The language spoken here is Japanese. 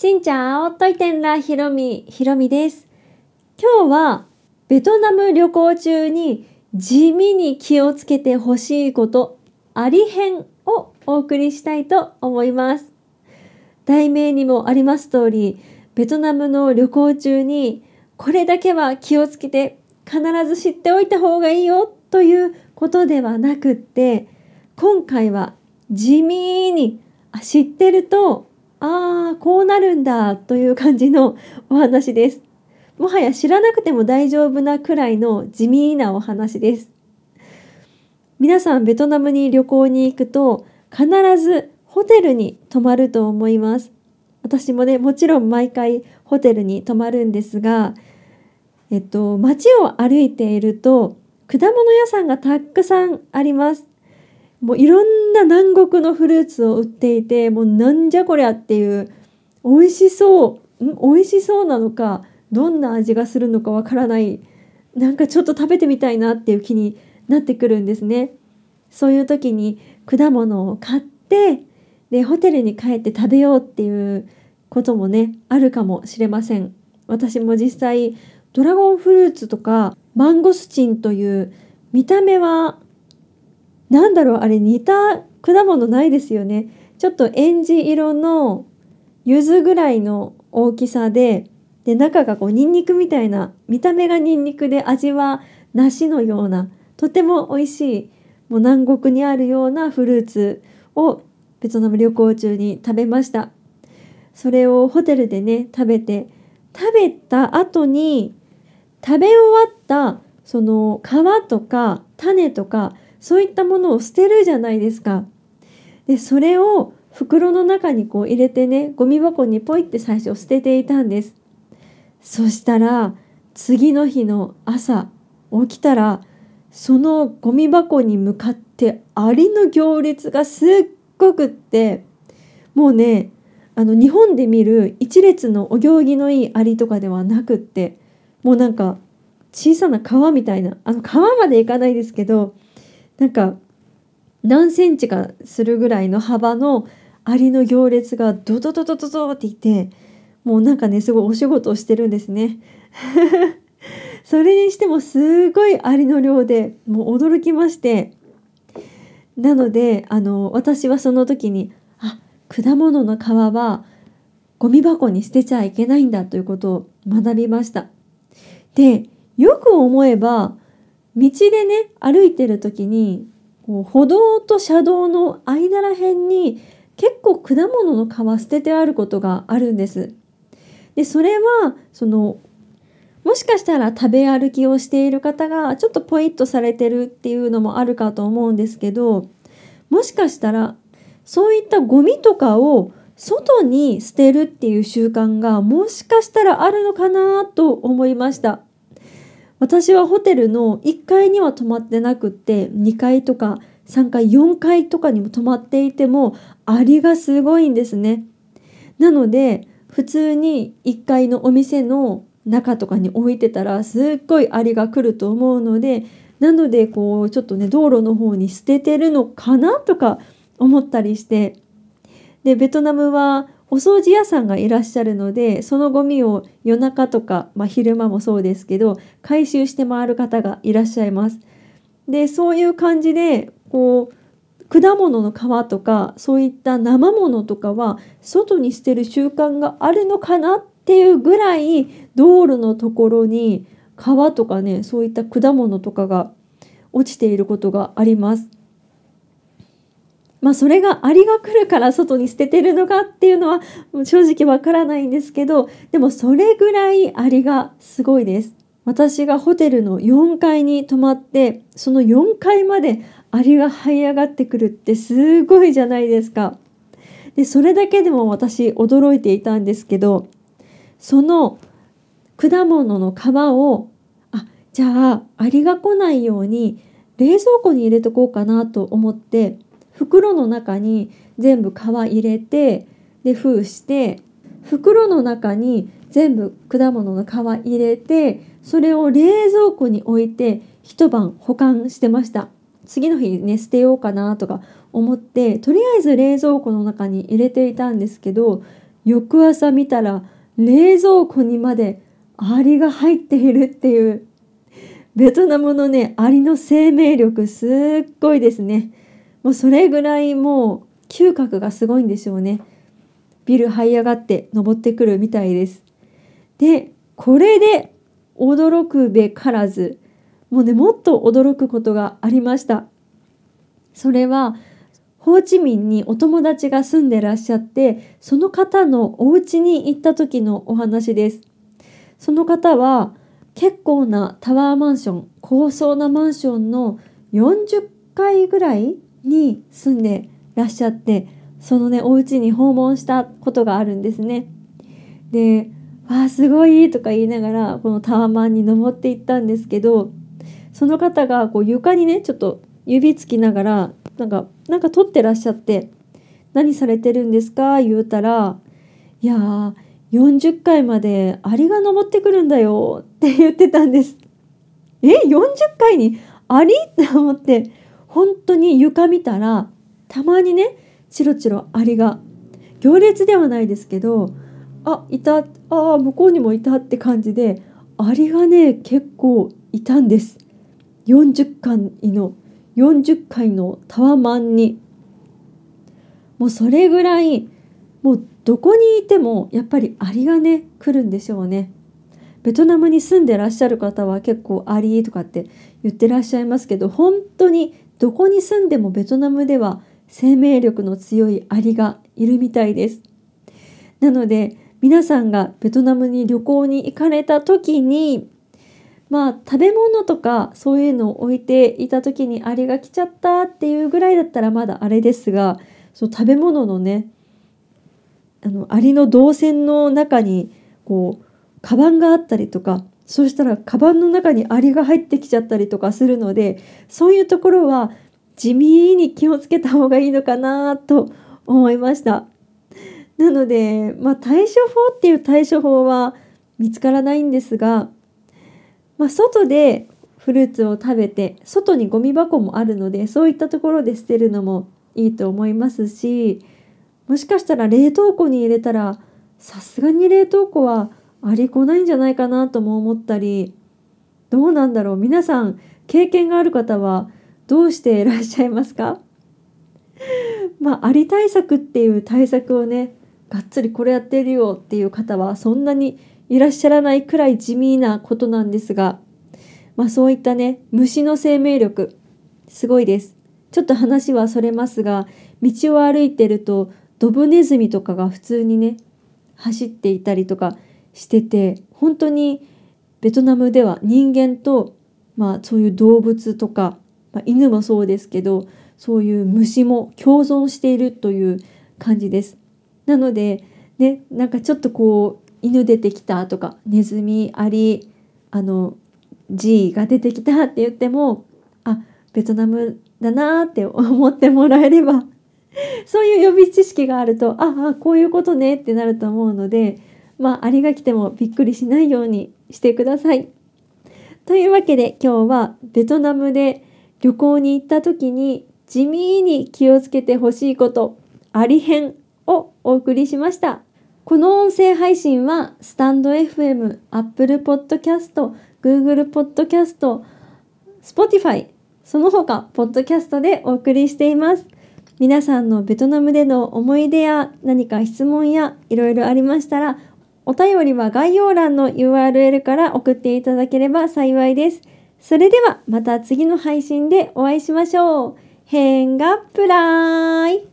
しんちゃおといてんらひろみ、ひろみです。今日はベトナム旅行中に地味に気をつけてほしいことあり編をお送りしたいと思います。題名にもあります通り、ベトナムの旅行中にこれだけは気をつけて必ず知っておいた方がいいよということではなくって、今回は地味に知ってるとああこうなるんだという感じのお話です。もはや知らなくても大丈夫なくらいの地味なお話です。皆さんベトナムに旅行に行くと必ずホテルに泊まると思います。私もねもちろん毎回ホテルに泊まるんですが、えっと街を歩いていると果物屋さんがたくさんあります。もういろんな南国のフルーツを売っていてもうなんじゃこりゃっていう美味しそうん？美味しそうなのかどんな味がするのかわからないなんかちょっと食べてみたいなっていう気になってくるんですね。そういう時に果物を買ってでホテルに帰って食べようっていうこともねあるかもしれません。私も実際ドラゴンフルーツとかマンゴスチンという見た目はなんだろうあれ似た果物ないですよね。ちょっとエンジ色の柚子ぐらいの大きさでで中がこうニンニクみたいな見た目がニンニクで味は梨のようなとても美味しいもう南国にあるようなフルーツをベトナム旅行中に食べました。それをホテルでね食べて食べた後に食べ終わったその皮とか種とかそういったものを捨てるじゃないですか。でそれを袋の中にこう入れてねゴミ箱にポイって最初捨てていたんです。そしたら次の日の朝起きたらそのゴミ箱に向かってアリの行列がすっごくってもうねあの日本で見る一列のお行儀のいいアリとかではなくってもうなんか小さな川みたいなあの川まで行かないですけどなんか何センチかするぐらいの幅のアリの行列がドドドドドドっていてもうなんかねすごいお仕事をしてるんですね。それにしてもすごいアリの量でもう驚きましてなのであの私はその時にあ果物の皮はゴミ箱に捨てちゃいけないんだということを学びました。でよく思えば道でね歩いてる時にこう歩道と車道の間らへんに結構果物の皮捨ててあることがあるんです。でそれはそのもしかしたら食べ歩きをしている方がちょっとポイッとされてるっていうのもあるかと思うんですけどもしかしたらそういったゴミとかを外に捨てるっていう習慣がもしかしたらあるのかなと思いました。私はホテルの1階には泊まってなくって2階とか3階4階とかにも泊まっていてもアリがすごいんですね。なので普通に1階のお店の中とかに置いてたらすっごいアリが来ると思うのでなのでこうちょっとね道路の方に捨ててるのかなとか思ったりしてでベトナムはお掃除屋さんがいらっしゃるのでそのゴミを夜中とか、まあ、昼間もそうですけど回収して回る方がいらっしゃいます。でそういう感じでこう果物の皮とかそういった生ものとかは外に捨てる習慣があるのかなっていうぐらい道路のところに皮とかねそういった果物とかが落ちていることがあります。まあそれがアリが来るから外に捨ててるのかっていうのは正直わからないんですけどでもそれぐらいアリがすごいです。私がホテルの4階に泊まってその4階までアリが這い上がってくるってすごいじゃないですか。でそれだけでも私驚いていたんですけどその果物の皮をあじゃあアリが来ないように冷蔵庫に入れとこうかなと思って袋の中に全部皮入れてで封して袋の中に全部果物の皮入れてそれを冷蔵庫に置いて一晩保管してました。次の日ね捨てようかなとか思ってとりあえず冷蔵庫の中に入れていたんですけど翌朝見たら冷蔵庫にまでアリが入っているっていうベトナムのねアリの生命力すっごいですね。もうそれぐらいもう嗅覚がすごいんでしょうね。ビル這い上がって登ってくるみたいです。でこれで驚くべからずもうねもっと驚くことがありました。それはホーチミンにお友達が住んでらっしゃってその方のお家に行った時のお話です。その方は結構なタワーマンション高層なマンションの40階ぐらいに住んでらっしゃってそのねお家に訪問したことがあるんですね。で「わあすごい!」とか言いながらこのタワマンに登っていったんですけどその方がこう床にねちょっと指つきながらなんかなんか撮ってらっしゃって「何されてるんですか?」言うたら「いやー40階までアリが登ってくるんだよ」って言ってたんです。え？40階にアリ？って思って本当に床見たらたまにねチロチロアリが行列ではないですけどあいたあ向こうにもいたって感じでアリがね結構いたんです。40階の40階のタワマンに。もうそれぐらいもうどこにいてもやっぱりアリがね来るんでしょうね。ベトナムに住んでらっしゃる方は結構アリとかって言ってらっしゃいますけど本当にどこに住んでもベトナムでは生命力の強いアリがいるみたいです。なので皆さんがベトナムに旅行に行かれた時にまあ食べ物とかそういうのを置いていた時にアリが来ちゃったっていうぐらいだったらまだあれですがその食べ物のねあのアリの動線の中にこうカバンがあったりとかそうしたらカバンの中にアリが入ってきちゃったりとかするのでそういうところは地味に気をつけた方がいいのかなと思いました。なので、まあ、対処法っていう対処法は見つからないんですが、まあ、外でフルーツを食べて外にゴミ箱もあるのでそういったところで捨てるのもいいと思いますしもしかしたら冷凍庫に入れたらさすがに冷凍庫はありこないんじゃないかなとも思ったりどうなんだろう皆さん経験がある方はどうしていらっしゃいますか？まあ、アリ対策っていう対策をねがっつりこれやってるよっていう方はそんなにいらっしゃらないくらい地味なことなんですが、まあ、そういったね虫の生命力すごいです。ちょっと話はそれますが道を歩いてるとドブネズミとかが普通にね走っていたりとかしてて本当にベトナムでは人間とまあそういう動物とかまあ、犬もそうですけどそういう虫も共存しているという感じです。なのでねなんかちょっとこう犬出てきたとかネズミアリあの G が出てきたって言ってもあベトナムだなって思ってもらえればそういう予備知識があるとああこういうことねってなると思うのでまあアリが来てもびっくりしないようにしてください。というわけで今日はベトナムで旅行に行った時に地味に気をつけてほしいことあり編をお送りしました。この音声配信はスタンド FM、Apple Podcast、Google Podcast、Spotify、その他、ポッドキャストでお送りしています。皆さんのベトナムでの思い出や何か質問やいろいろありましたら、お便りは概要欄の URL から送っていただければ幸いです。それではまた次の配信でお会いしましょう。変がプライ